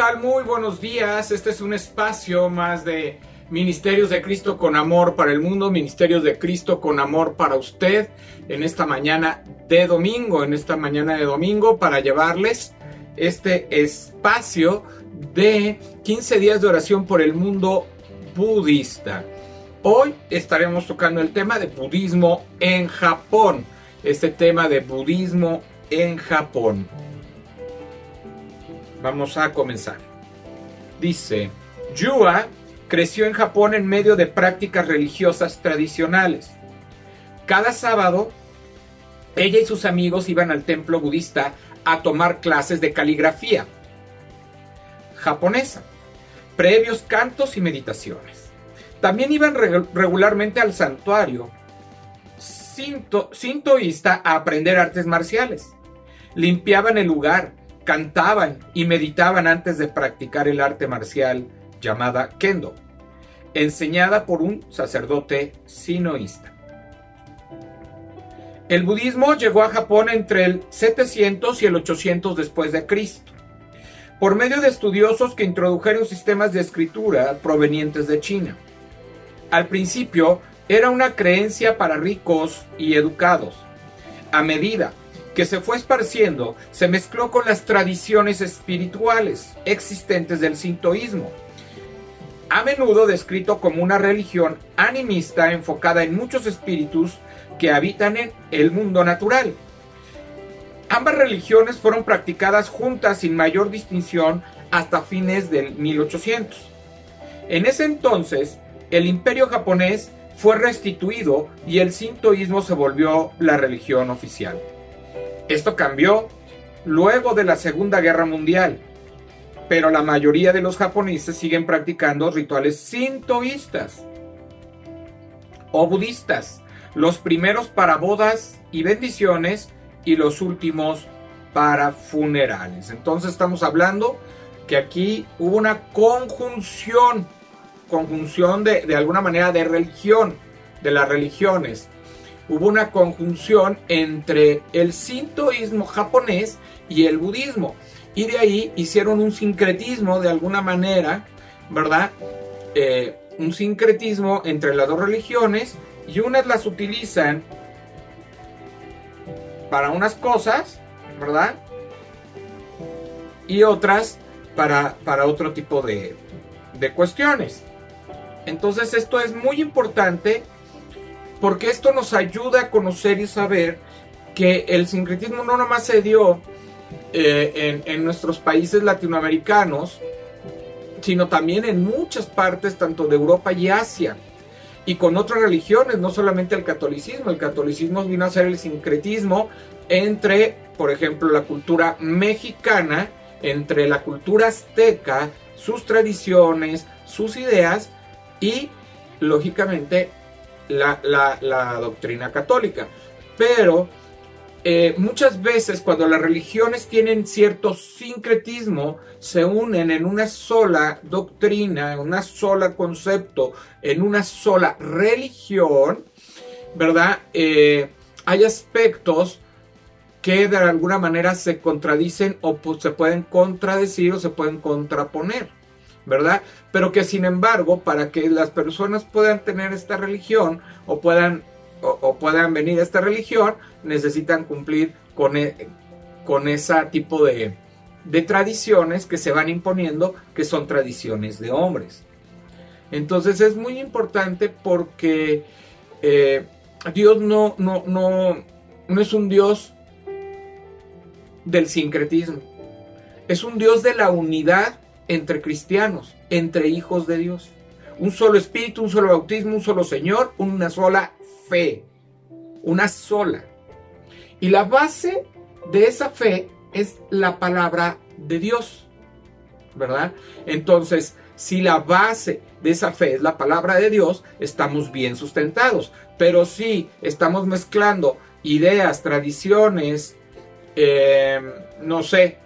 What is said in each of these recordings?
Hola, ¿qué tal? Muy buenos días. Este es un espacio más de Ministerios de Cristo con amor para el mundo, Ministerios de Cristo con amor para usted en esta mañana de domingo, en esta mañana de domingo para llevarles este espacio de 15 días de oración por el mundo budista. Hoy estaremos tocando el tema de budismo en Japón, este tema de budismo en Japón. Vamos a comenzar. Dice, Yua creció en Japón en medio de prácticas religiosas tradicionales. Cada sábado, ella y sus amigos iban al templo budista a tomar clases de caligrafía japonesa, previos cantos y meditaciones. También iban regularmente al santuario sintoísta a aprender artes marciales. Limpiaban el lugar, cantaban y meditaban antes de practicar el arte marcial llamada kendo, enseñada por un sacerdote sinoísta. El budismo llegó a Japón entre el 700 y el 800 después de Cristo, por medio de estudiosos que introdujeron sistemas de escritura provenientes de China. Al principio era una creencia para ricos y educados. A medida que se fue esparciendo, se mezcló con las tradiciones espirituales existentes del sintoísmo, a menudo descrito como una religión animista enfocada en muchos espíritus que habitan en el mundo natural. Ambas religiones fueron practicadas juntas sin mayor distinción hasta fines del 1800. En ese entonces, el imperio japonés fue restituido y el sintoísmo se volvió la religión oficial. Esto cambió luego de la Segunda Guerra Mundial, pero la mayoría de los japoneses siguen practicando rituales sintoístas o budistas, los primeros para bodas y bendiciones y los últimos para funerales. Entonces estamos hablando que aquí hubo una conjunción, conjunción de, de alguna manera de religión, de las religiones hubo una conjunción entre el sintoísmo japonés y el budismo. Y de ahí hicieron un sincretismo de alguna manera, ¿verdad? Eh, un sincretismo entre las dos religiones y unas las utilizan para unas cosas, ¿verdad? Y otras para, para otro tipo de, de cuestiones. Entonces esto es muy importante porque esto nos ayuda a conocer y saber que el sincretismo no nomás se dio eh, en, nuestros países latinoamericanos, sino también en muchas partes, tanto de Europa y Asia, y con otras religiones, no solamente el catolicismo. El catolicismo vino a ser el sincretismo entre, por ejemplo, la cultura mexicana, entre la cultura azteca, sus tradiciones, sus ideas y, lógicamente, la, doctrina católica. Pero eh, muchas veces cuando las religiones tienen cierto sincretismo, se unen en una sola doctrina, en una sola concepto, en una sola religión, ¿verdad? Eh, hay aspectos que de alguna manera se contradicen o pues, se pueden contradecir o se pueden contraponer. ¿Verdad? Pero que sin embargo, para que las personas puedan tener esta religión o puedan, o, puedan venir a esta religión, necesitan cumplir con, e, con ese tipo de, de tradiciones que se van imponiendo, que son tradiciones de hombres. Entonces es muy importante porque eh, Dios no, no, no, no es un Dios del sincretismo. Es un Dios de la unidad entre cristianos, entre hijos de Dios. Un solo espíritu, un solo bautismo, un solo Señor, una sola fe. Una sola. Y la base de esa fe es la palabra de Dios. ¿Verdad? Entonces, si la base de esa fe es la palabra de Dios, estamos bien sustentados. Pero si estamos mezclando ideas, tradiciones, eh, no sé,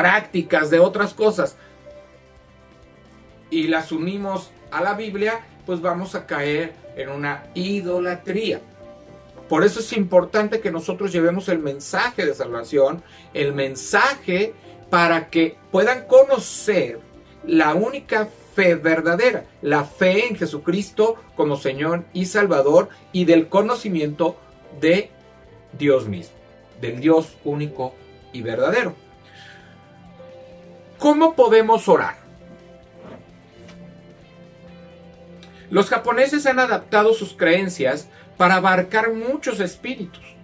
prácticas de otras cosas y las unimos a la Biblia, pues vamos a caer en una idolatría. Por eso es importante que nosotros llevemos el mensaje de salvación, el mensaje para que puedan conocer la única fe verdadera, la fe en Jesucristo como Señor y Salvador y del conocimiento de Dios mismo, del Dios único y verdadero. ¿Cómo podemos orar? Los japoneses han adaptado sus creencias para abarcar muchos espíritus.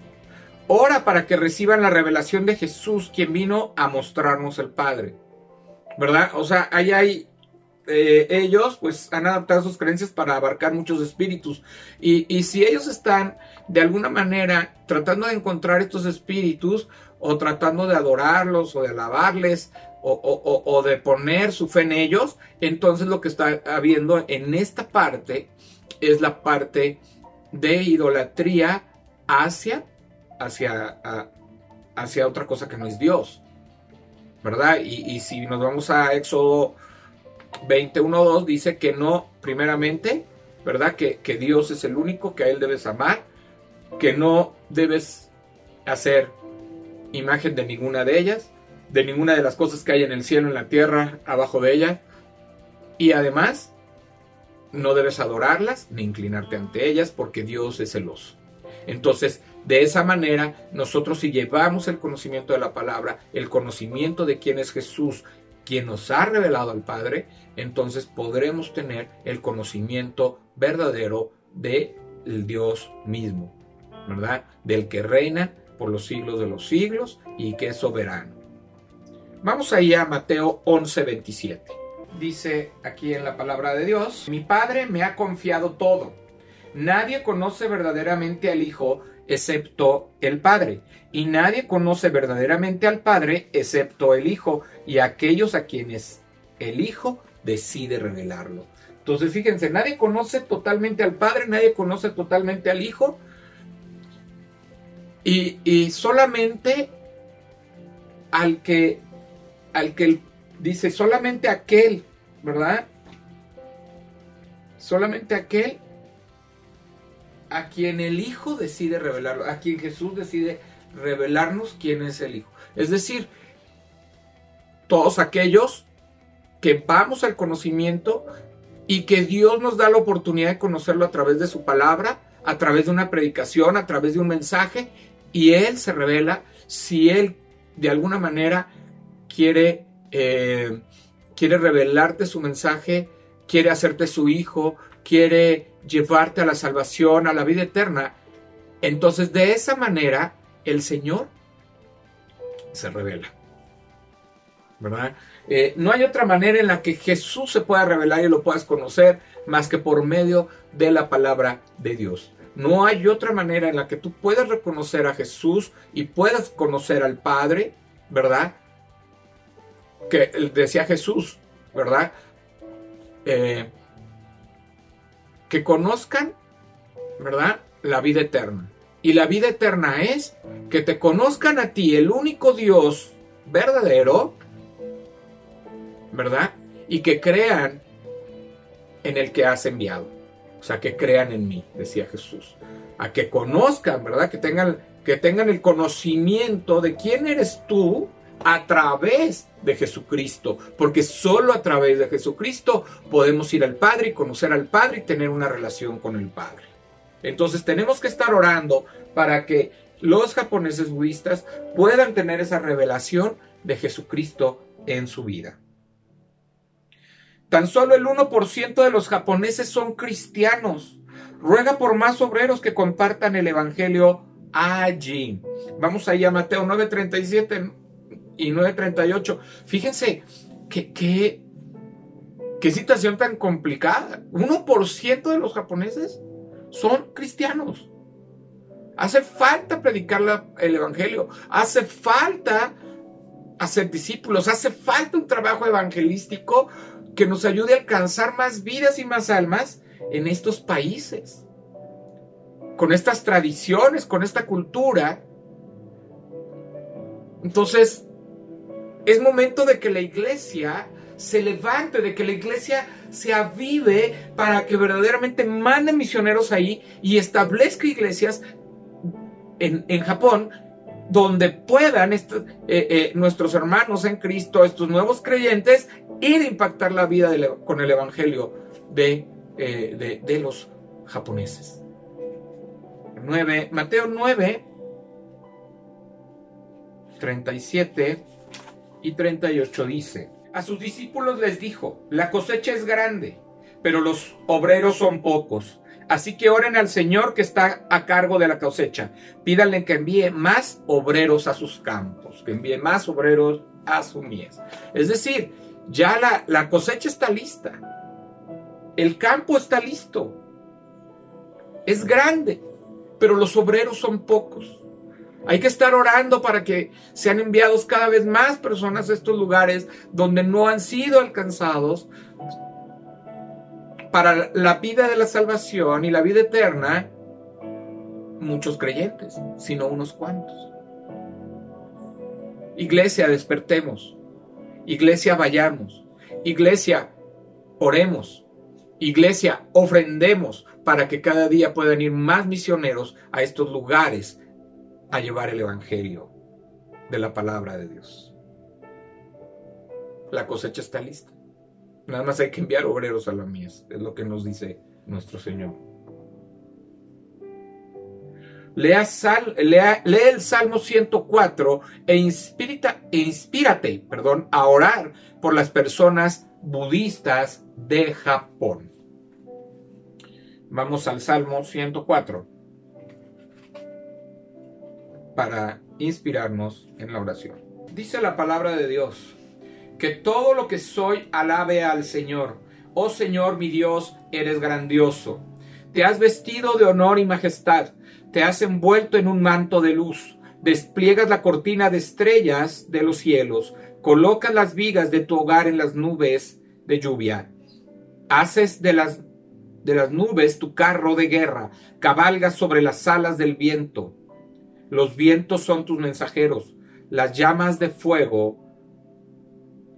Ora para que reciban la revelación de Jesús, quien vino a mostrarnos el Padre. ¿Verdad? O sea, ahí hay eh, ellos pues han adaptado sus creencias para abarcar muchos espíritus. Y, y, si ellos están de alguna manera tratando de encontrar estos espíritus o tratando de adorarlos o de alabarles o, de poner su fe en ellos, entonces lo que está habiendo en esta parte es la parte de idolatría hacia, hacia, hacia otra cosa que no es Dios. ¿Verdad? Y, y si nos vamos a Éxodo 21.2 dice que no, primeramente, ¿verdad? Que, que Dios es el único que a Él debes amar, que no debes hacer imagen de ninguna de ellas, de ninguna de las cosas que hay en el cielo, en la tierra, abajo de ella. Y además, no debes adorarlas ni inclinarte ante ellas porque Dios es celoso. Entonces, de esa manera, nosotros si llevamos el conocimiento de la palabra, el conocimiento de quién es Jesús quien nos ha revelado al Padre, entonces podremos tener el conocimiento verdadero de el Dios mismo, ¿verdad? Del que reina por los siglos de los siglos y que es soberano. Vamos ahí a Mateo 11:27. Dice aquí en la palabra de Dios, mi Padre me ha confiado todo. Nadie conoce verdaderamente al Hijo excepto el Padre, y nadie conoce verdaderamente al Padre excepto el Hijo y aquellos a quienes el Hijo decide revelarlo. Entonces, fíjense, nadie conoce totalmente al Padre, nadie conoce totalmente al Hijo, y, solamente al que, al que dice, solamente aquel, ¿verdad? Solamente aquel a quien el Hijo decide revelarlo, a quien Jesús decide revelarnos quién es el Hijo. Es decir, todos aquellos que vamos al conocimiento y que Dios nos da la oportunidad de conocerlo a través de su palabra, a través de una predicación, a través de un mensaje, y Él se revela si Él de alguna manera quiere, eh, quiere revelarte su mensaje, quiere hacerte su hijo, quiere llevarte a la salvación, a la vida eterna. Entonces de esa manera el Señor se revela. ¿Verdad? Eh, no hay otra manera en la que Jesús se pueda revelar y lo puedas conocer más que por medio de la palabra de Dios. No hay otra manera en la que tú puedas reconocer a Jesús y puedas conocer al Padre, ¿verdad? Que decía Jesús, ¿verdad? Eh, que conozcan, ¿verdad? La vida eterna. Y la vida eterna es que te conozcan a ti, el único Dios verdadero, ¿verdad? Y que crean en el que has enviado. O sea, que crean en mí, decía Jesús. A que conozcan, ¿verdad? Que tengan, que tengan el conocimiento de quién eres tú a través de Jesucristo. Porque solo a través de Jesucristo podemos ir al Padre y conocer al Padre y tener una relación con el Padre. Entonces tenemos que estar orando para que los japoneses budistas puedan tener esa revelación de Jesucristo en su vida. Tan solo el 1% de los japoneses son cristianos. Ruega por más obreros que compartan el Evangelio allí. Vamos ahí a Mateo 9:37 y 9:38. Fíjense qué, qué situación tan complicada. 1% de los japoneses son cristianos. Hace falta predicar el Evangelio, hace falta hacer discípulos, hace falta un trabajo evangelístico que nos ayude a alcanzar más vidas y más almas en estos países, con estas tradiciones, con esta cultura. Entonces, es momento de que la iglesia se levante, de que la iglesia se avive para que verdaderamente mande misioneros ahí y establezca iglesias en, Japón donde puedan eh, eh, nuestros hermanos en Cristo, estos nuevos creyentes, ir a impactar la vida con el Evangelio de, eh, de, los japoneses. 9, Mateo 9, 37 y 38 dice, a sus discípulos les dijo, la cosecha es grande, pero los obreros son pocos. Así que oren al Señor que está a cargo de la cosecha. Pídanle que envíe más obreros a sus campos, que envíe más obreros a su mies. Es decir, ya la, la cosecha está lista. El campo está listo. Es grande, pero los obreros son pocos. Hay que estar orando para que sean enviados cada vez más personas a estos lugares donde no han sido alcanzados para la vida de la salvación y la vida eterna, muchos creyentes, sino unos cuantos. Iglesia, despertemos. Iglesia, vayamos. Iglesia, oremos. Iglesia, ofrendemos para que cada día puedan ir más misioneros a estos lugares a llevar el Evangelio de la palabra de Dios. La cosecha está lista. Nada más hay que enviar obreros a la mies, es lo que nos dice nuestro Señor. Lea, lee el Salmo 104 e, e inspírate perdón, a orar por las personas budistas de Japón. Vamos al Salmo 104 para inspirarnos en la oración. Dice la palabra de Dios que todo lo que soy alabe al Señor. Oh Señor mi Dios, eres grandioso. Te has vestido de honor y majestad, te has envuelto en un manto de luz, despliegas la cortina de estrellas de los cielos, colocas las vigas de tu hogar en las nubes de lluvia, haces de las, de las nubes tu carro de guerra, cabalgas sobre las alas del viento. Los vientos son tus mensajeros, las llamas de fuego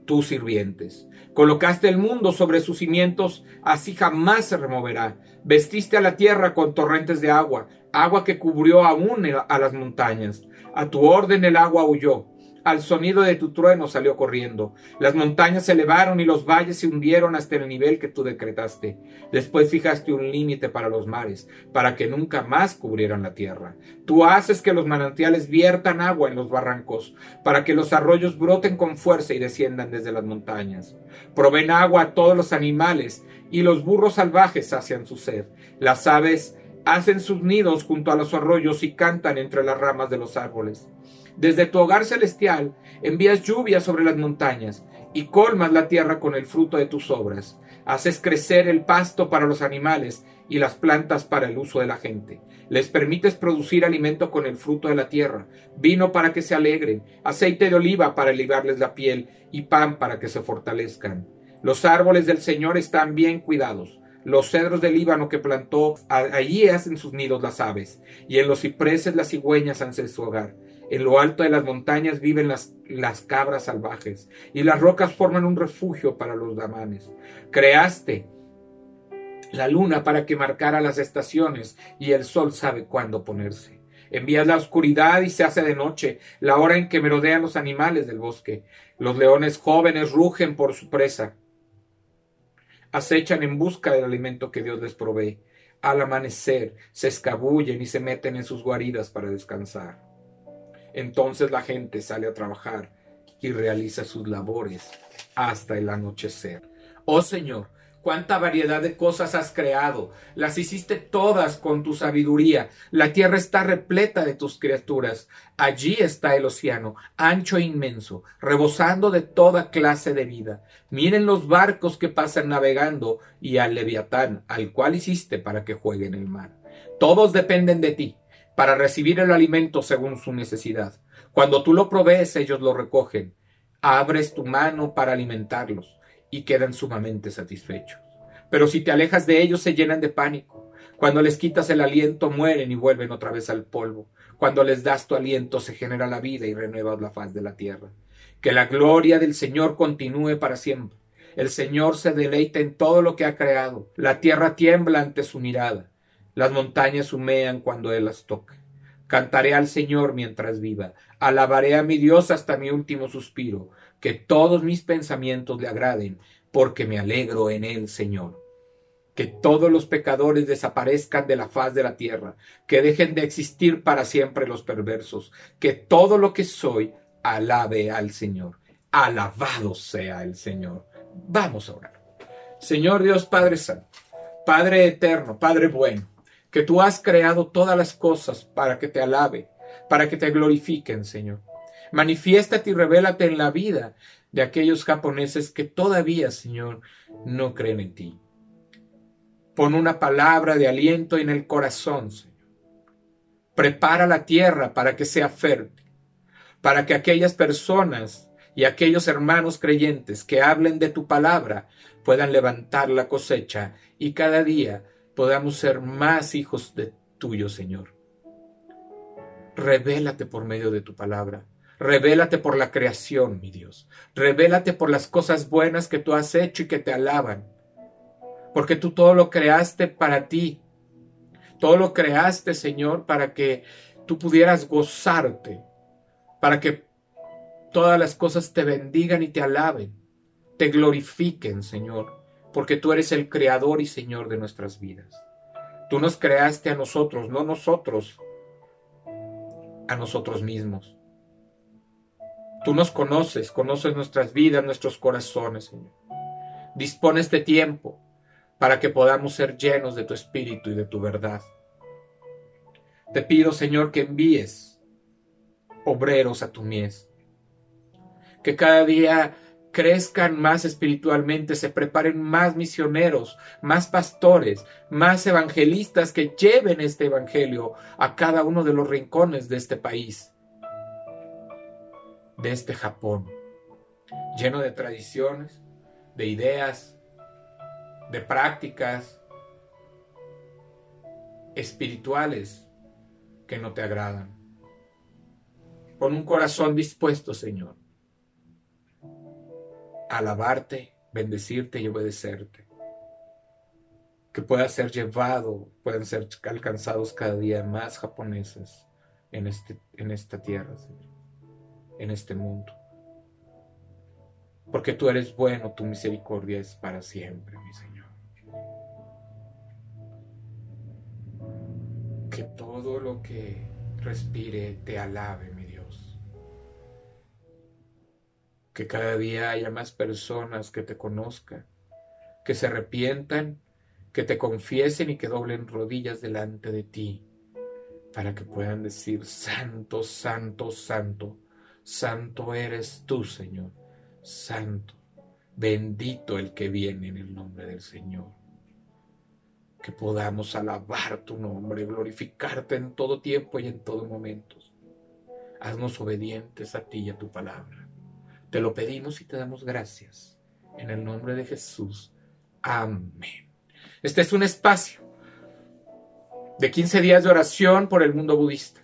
tus sirvientes. Colocaste el mundo sobre sus cimientos, así jamás se removerá. Vestiste a la tierra con torrentes de agua, agua que cubrió aún a las montañas. A tu orden el agua huyó al sonido de tu trueno salió corriendo. Las montañas se elevaron y los valles se hundieron hasta el nivel que tú decretaste. Después fijaste un límite para los mares, para que nunca más cubrieran la tierra. Tú haces que los manantiales viertan agua en los barrancos, para que los arroyos broten con fuerza y desciendan desde las montañas. Proveen agua a todos los animales, y los burros salvajes sacian su sed. Las aves hacen sus nidos junto a los arroyos y cantan entre las ramas de los árboles. Desde tu hogar celestial envías lluvia sobre las montañas y colmas la tierra con el fruto de tus obras. Haces crecer el pasto para los animales y las plantas para el uso de la gente. Les permites producir alimento con el fruto de la tierra, vino para que se alegren, aceite de oliva para aliviarles la piel y pan para que se fortalezcan. Los árboles del Señor están bien cuidados. Los cedros del Líbano que plantó, allí hacen sus nidos las aves, y en los cipreses las cigüeñas hacen su hogar. En lo alto de las montañas viven las, las cabras salvajes y las rocas forman un refugio para los damanes. Creaste la luna para que marcara las estaciones y el sol sabe cuándo ponerse. Envías la oscuridad y se hace de noche, la hora en que merodean los animales del bosque. Los leones jóvenes rugen por su presa. Acechan en busca del alimento que Dios les provee. Al amanecer se escabullen y se meten en sus guaridas para descansar. Entonces la gente sale a trabajar y realiza sus labores hasta el anochecer. Oh Señor, cuánta variedad de cosas has creado. Las hiciste todas con tu sabiduría. La tierra está repleta de tus criaturas. Allí está el océano, ancho e inmenso, rebosando de toda clase de vida. Miren los barcos que pasan navegando y al leviatán, al cual hiciste para que juegue en el mar. Todos dependen de ti para recibir el alimento según su necesidad. Cuando tú lo provees, ellos lo recogen. Abres tu mano para alimentarlos y quedan sumamente satisfechos. Pero si te alejas de ellos, se llenan de pánico. Cuando les quitas el aliento, mueren y vuelven otra vez al polvo. Cuando les das tu aliento, se genera la vida y renuevas la faz de la tierra. Que la gloria del Señor continúe para siempre. El Señor se deleita en todo lo que ha creado. La tierra tiembla ante su mirada. Las montañas humean cuando Él las toca. Cantaré al Señor mientras viva. Alabaré a mi Dios hasta mi último suspiro. Que todos mis pensamientos le agraden, porque me alegro en él, Señor. Que todos los pecadores desaparezcan de la faz de la tierra, que dejen de existir para siempre los perversos, que todo lo que soy alabe al Señor. Alabado sea el Señor. Vamos a orar. Señor Dios Padre Santo, Padre eterno, Padre bueno que tú has creado todas las cosas para que te alabe, para que te glorifiquen, Señor. Manifiéstate y revélate en la vida de aquellos japoneses que todavía, Señor, no creen en ti. Pon una palabra de aliento en el corazón, Señor. Prepara la tierra para que sea fértil, para que aquellas personas y aquellos hermanos creyentes que hablen de tu palabra puedan levantar la cosecha y cada día podamos ser más hijos de tuyo, Señor. Revélate por medio de tu palabra. Revélate por la creación, mi Dios. Revélate por las cosas buenas que tú has hecho y que te alaban. Porque tú todo lo creaste para ti. Todo lo creaste, Señor, para que tú pudieras gozarte. Para que todas las cosas te bendigan y te alaben. Te glorifiquen, Señor porque tú eres el creador y Señor de nuestras vidas. Tú nos creaste a nosotros, no nosotros a nosotros mismos. Tú nos conoces, conoces nuestras vidas, nuestros corazones, Señor. Dispone este tiempo para que podamos ser llenos de tu espíritu y de tu verdad. Te pido, Señor, que envíes obreros a tu mies. Que cada día crezcan más espiritualmente, se preparen más misioneros, más pastores, más evangelistas que lleven este evangelio a cada uno de los rincones de este país, de este Japón, lleno de tradiciones, de ideas, de prácticas espirituales que no te agradan. Con un corazón dispuesto, Señor alabarte, bendecirte y obedecerte. Que pueda ser llevado, puedan ser alcanzados cada día más japoneses en, este, en esta tierra, Señor, en este mundo. Porque tú eres bueno, tu misericordia es para siempre, mi Señor. Que todo lo que respire te alabe, que cada día haya más personas que te conozcan, que se arrepientan, que te confiesen y que doblen rodillas delante de ti, para que puedan decir, Santo, Santo, Santo, Santo eres tú, Señor, Santo, bendito el que viene en el nombre del Señor. Que podamos alabar tu nombre, glorificarte en todo tiempo y en todo momento. Haznos obedientes a ti y a tu palabra. Te lo pedimos y te damos gracias. En el nombre de Jesús. Amén. Este es un espacio de 15 días de oración por el mundo budista,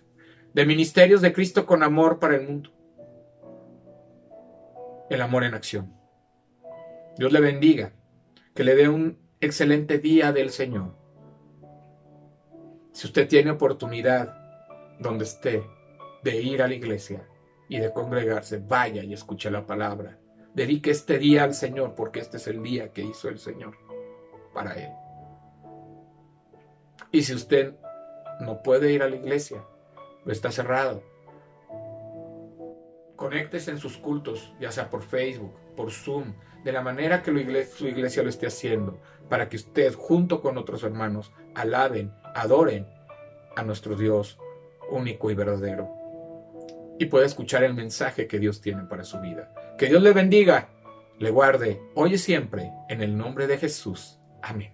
de ministerios de Cristo con amor para el mundo. El amor en acción. Dios le bendiga, que le dé un excelente día del Señor. Si usted tiene oportunidad donde esté de ir a la iglesia, y de congregarse, vaya y escuche la palabra. Dedique este día al Señor porque este es el día que hizo el Señor para Él. Y si usted no puede ir a la iglesia o está cerrado, conéctese en sus cultos, ya sea por Facebook, por Zoom, de la manera que su iglesia lo esté haciendo, para que usted junto con otros hermanos alaben, adoren a nuestro Dios único y verdadero y pueda escuchar el mensaje que Dios tiene para su vida. Que Dios le bendiga, le guarde hoy y siempre, en el nombre de Jesús. Amén.